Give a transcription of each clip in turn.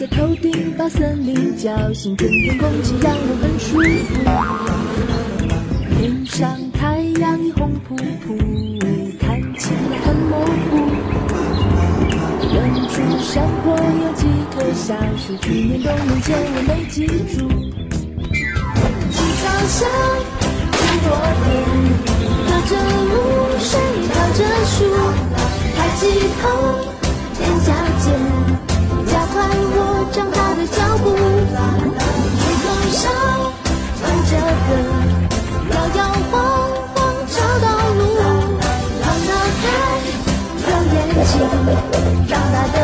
在头顶把森林叫醒，春天空气让我很舒服。天上太阳已红扑扑，看起来很模糊。远处山坡有几棵小树，去年冬眠前我没记住。青草香，很多天。飘着露水，靠着树，抬起头，踮脚尖，长大的脚步。吹口哨，唱着歌，摇摇晃晃找到路。放得开，有眼睛，长大的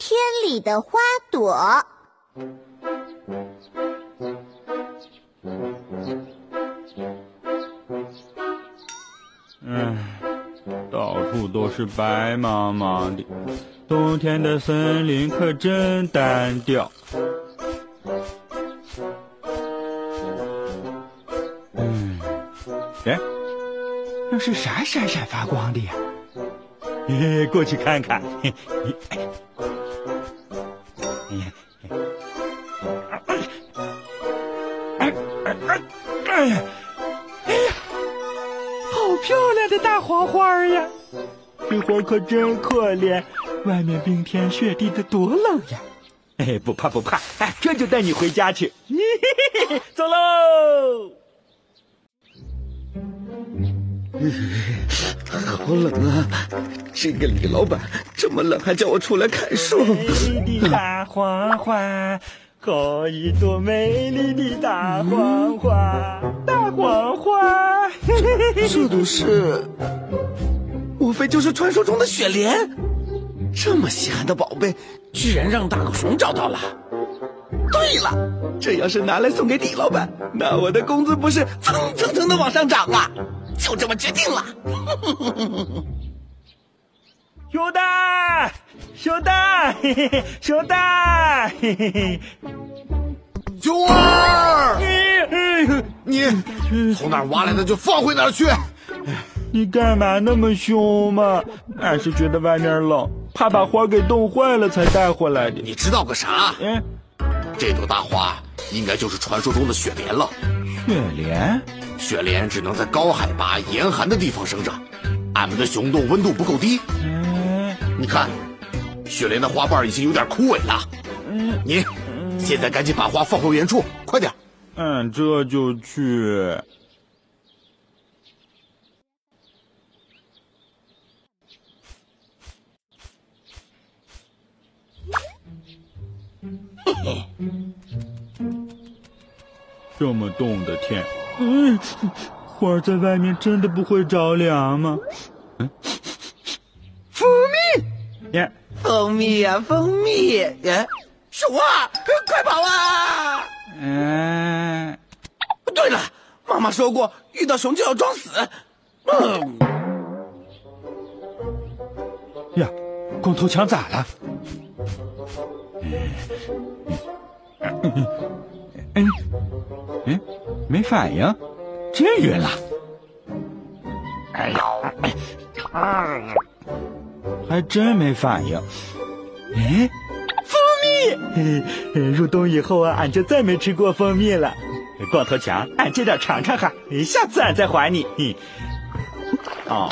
天里的花朵。嗯，到处都是白茫茫的，冬天的森林可真单调。嗯，哎，那是啥闪闪发光的呀？嘿嘿，过去看看。嘿 嘿亮的大黄花呀！这花可真可怜，外面冰天雪地的多冷呀！哎，不怕不怕，哎，这就带你回家去。走喽！好冷啊！这个李老板这么冷还叫我出来看树。美丽的大黄花，好一朵美丽的大黄花，大黄花。这都是，莫非就是传说中的雪莲？这么稀罕的宝贝，居然让大狗熊找到了。对了，这要是拿来送给李老板，那我的工资不是蹭蹭蹭的往上涨啊！就这么决定了。熊大，熊大，嘿嘿嘿，熊大，嘿嘿嘿。熊二，你你从哪儿挖来的就放回哪儿去。你干嘛那么凶嘛？俺是觉得外面冷，怕把花给冻坏了才带回来的。你知道个啥？嗯，这朵大花应该就是传说中的雪莲了。雪莲？雪莲只能在高海拔、严寒的地方生长，俺们的熊洞温度不够低。嗯，你看，雪莲的花瓣已经有点枯萎了。嗯，你现在赶紧把花放回原处，快点！俺这就去。这么冻的天，嗯，花在外面真的不会着凉吗？嗯，蜂蜜，呀，蜂蜜呀、蜂蜜！呀，熊啊，快跑啊！嗯，对了，妈妈说过，遇到熊就要装死。嗯，呀，光头强咋了？嗯，嗯，嗯，没反应，真晕了。哎呀，哎，还真没反应。哎，蜂蜜！入冬以后啊，俺就再没吃过蜂蜜了。光头强，俺借点尝尝哈，下次俺再还你。嘿哦，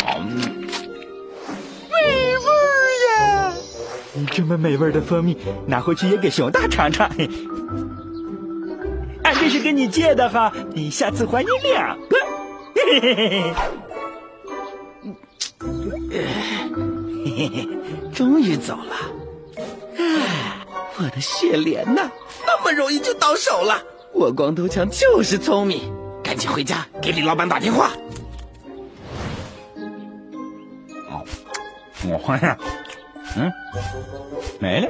这么美味的蜂蜜，拿回去也给熊大尝尝。嘿俺这是跟你借的哈，你下次还你两个。嘿嘿嘿嘿。嘿，终于走了。唉，我的雪莲呐，那么容易就到手了。我光头强就是聪明，赶紧回家给李老板打电话。我看看，嗯，没了，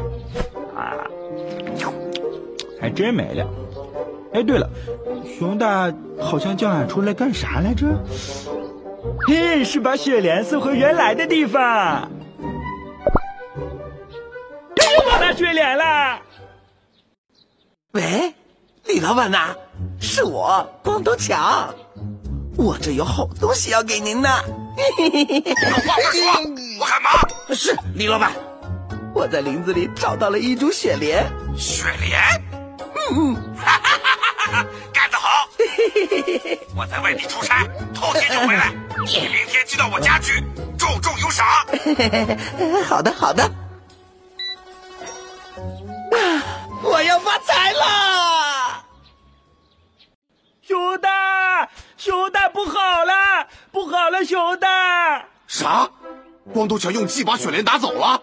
啊，还真没了。哎，对了，熊大好像叫俺出来干啥来着？嘿，是把雪莲送回原来的地方。又忘拿雪莲了。喂，李老板呐，是我光头强，我这有好东西要给您呢。有话快说，我干嘛？是李老板，我在林子里找到了一株雪莲。雪莲？嗯，干得好！我在外地出差，后天就回来，你明天寄到我家去，重重有赏。好的，好的。啊，我要发财了！熊大，熊大不好了，不好了，熊大！啥？光头强用计把雪莲打走了？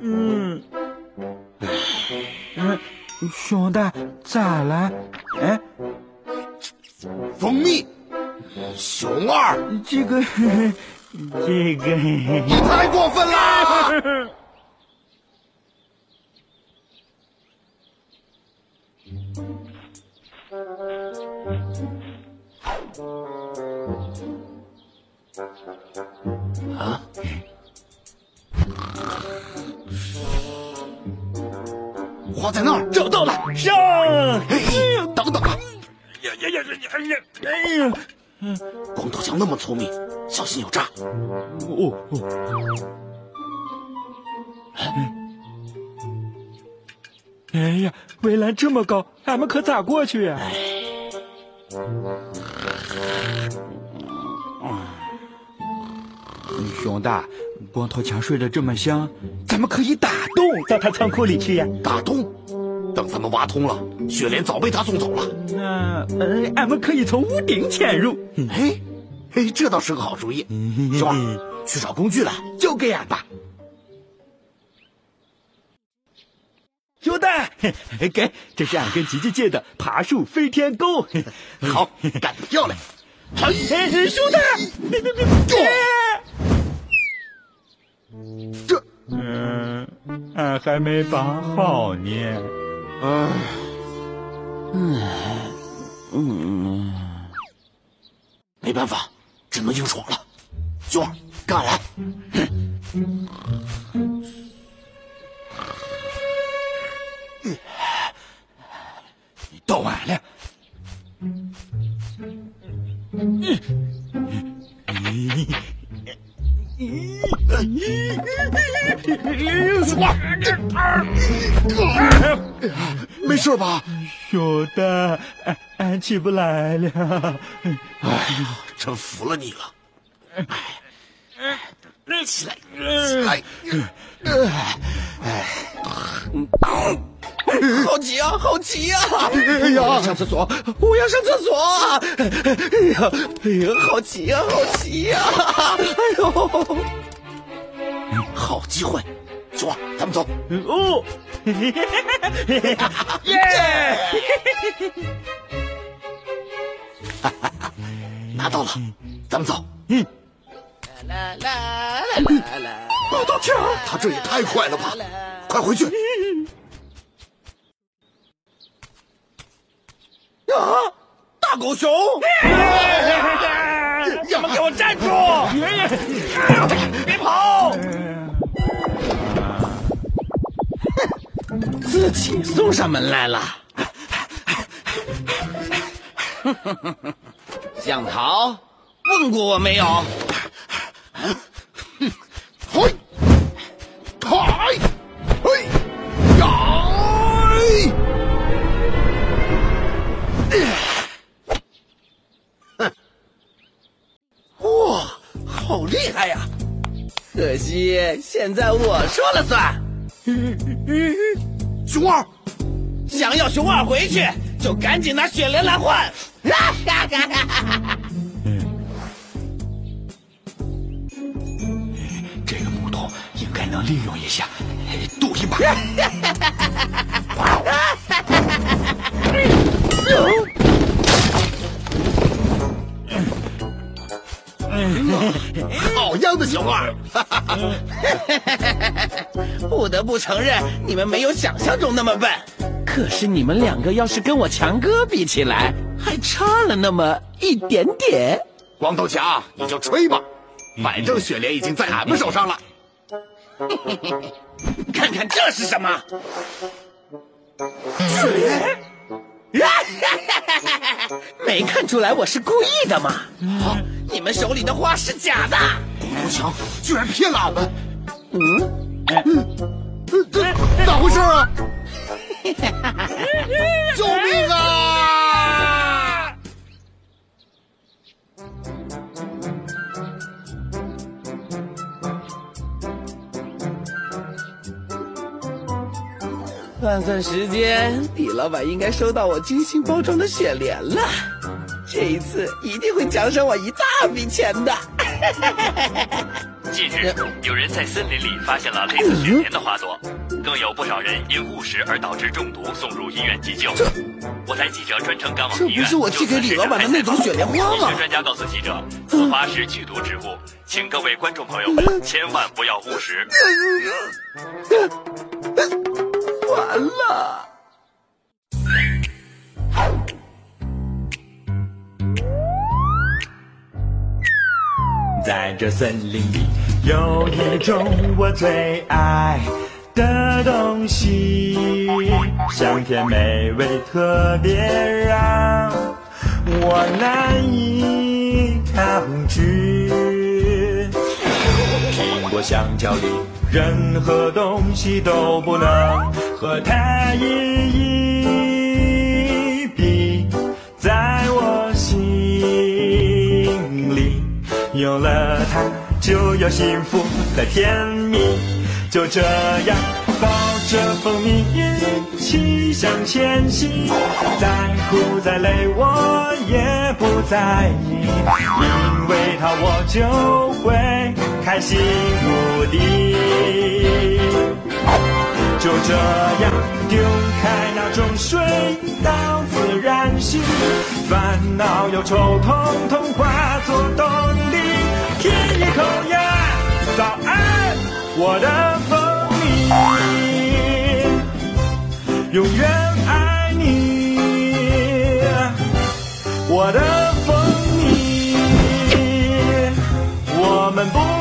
嗯。嗯。熊大咋了？哎，蜂蜜，熊二，这个，这个，你太过分了！啊？花在那儿，找到了，上！等等啊！呀呀呀呀呀！哎呀！光头强那么聪明，小心有诈！哦哦！哎呀，围栏这么高，俺们可咋过去呀？熊大，光头强睡得这么香，咱们可以打洞到他仓库里去呀！打洞？等咱们挖通了，雪莲早被他送走了。那呃，俺们可以从屋顶潜入。哎，哎，这倒是个好主意。熊二，去找工具来，交给俺吧。熊大，给，这是俺跟吉吉借的爬树飞天钩。好，干得漂亮！好，熊大，别别别还没拔好呢。唉，嗯嗯，没办法，只能硬闯了。熊二，跟俺来。你到晚了。熊 没事吧？熊大，俺俺起不来了。哎呀，真服了你了。哎，起来，起来。哎，好急啊，好急啊！哎呀，上厕所，我要上厕所。哎呀，哎呀，好急啊，好急呀！哎呦，好机会，熊二，咱们走。哦，耶！拿到了，咱们走。嗯。啦啦啦啦啦！光头强，他这也太快了吧！快回去！啊！大狗熊！你们给我站住！别跑！自己送上门来了。想逃？问过我没有？嘿，抬，嘿，呀！哼，哇，好厉害呀！可惜现在我说了算。熊二，想要熊二回去，就赶紧拿雪莲来换。这个木头应该能利用一下，赌一把。好样的，小二！不得不承认，你们没有想象中那么笨。可是你们两个要是跟我强哥比起来，还差了那么一点点。光头强，你就吹吧，反正雪莲已经在俺们手上了。看看这是什么？雪莲，没看出来我是故意的吗？好，你们手里的花是假的。光头强居然骗了俺们。嗯嗯，这咋回事啊？救命啊！算算时间，李老板应该收到我精心包装的雪莲了。这一次一定会奖赏我一大笔钱的。近日，有人在森林里发现了类似雪莲的花朵，更有不少人因误食而导致中毒，送入医院急救。我台记者专程赶往医院，这不是我寄给李老板的那种雪莲花吗？医学专家告诉记者，此花是剧毒植物，请各位观众朋友们千万不要误食。完了。在这森林里，有一种我最爱的东西，香甜美味，特别让我难以抗拒。苹果、香蕉里，任何东西都不能和它一一有了它，就有幸福的甜蜜。就这样抱着蜂蜜一起向前行，再苦再累我也不在意，因为它我就会开心无敌。就这样丢开那种水到自然醒，烦恼忧愁统统化作动亲。一口呀，早安，我的蜂蜜，永远爱你，我的蜂蜜，我们不。